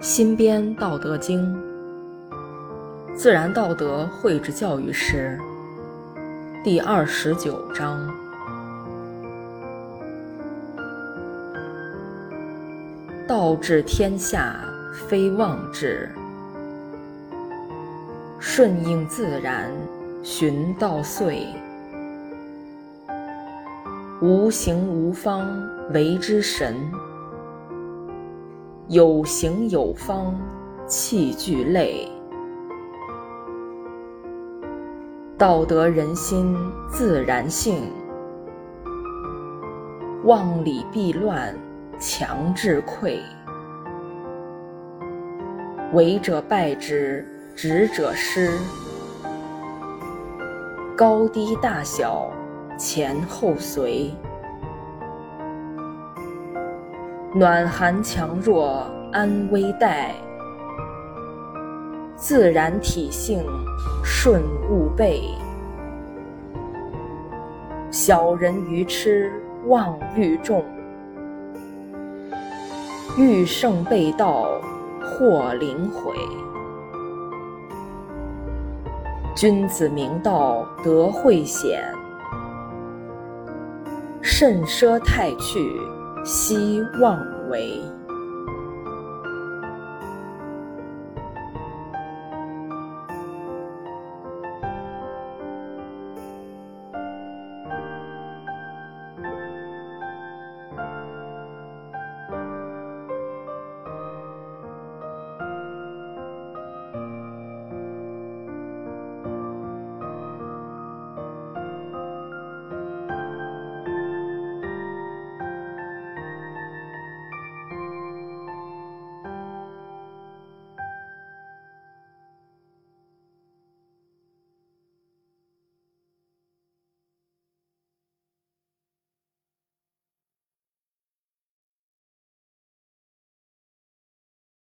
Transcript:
新编《道德经》，自然道德绘制教育师，第二十九章：道治天下，非妄治；顺应自然，循道岁。无形无方，为之神。有形有方，气俱类。道德人心自然性，妄理必乱，强制溃。为者败之，执者失。高低大小，前后随。暖寒强弱，安危待；自然体性，顺物备。小人愚痴，妄欲重；欲胜被盗，或灵毁。君子明道，德慧显；慎奢泰去。希望为。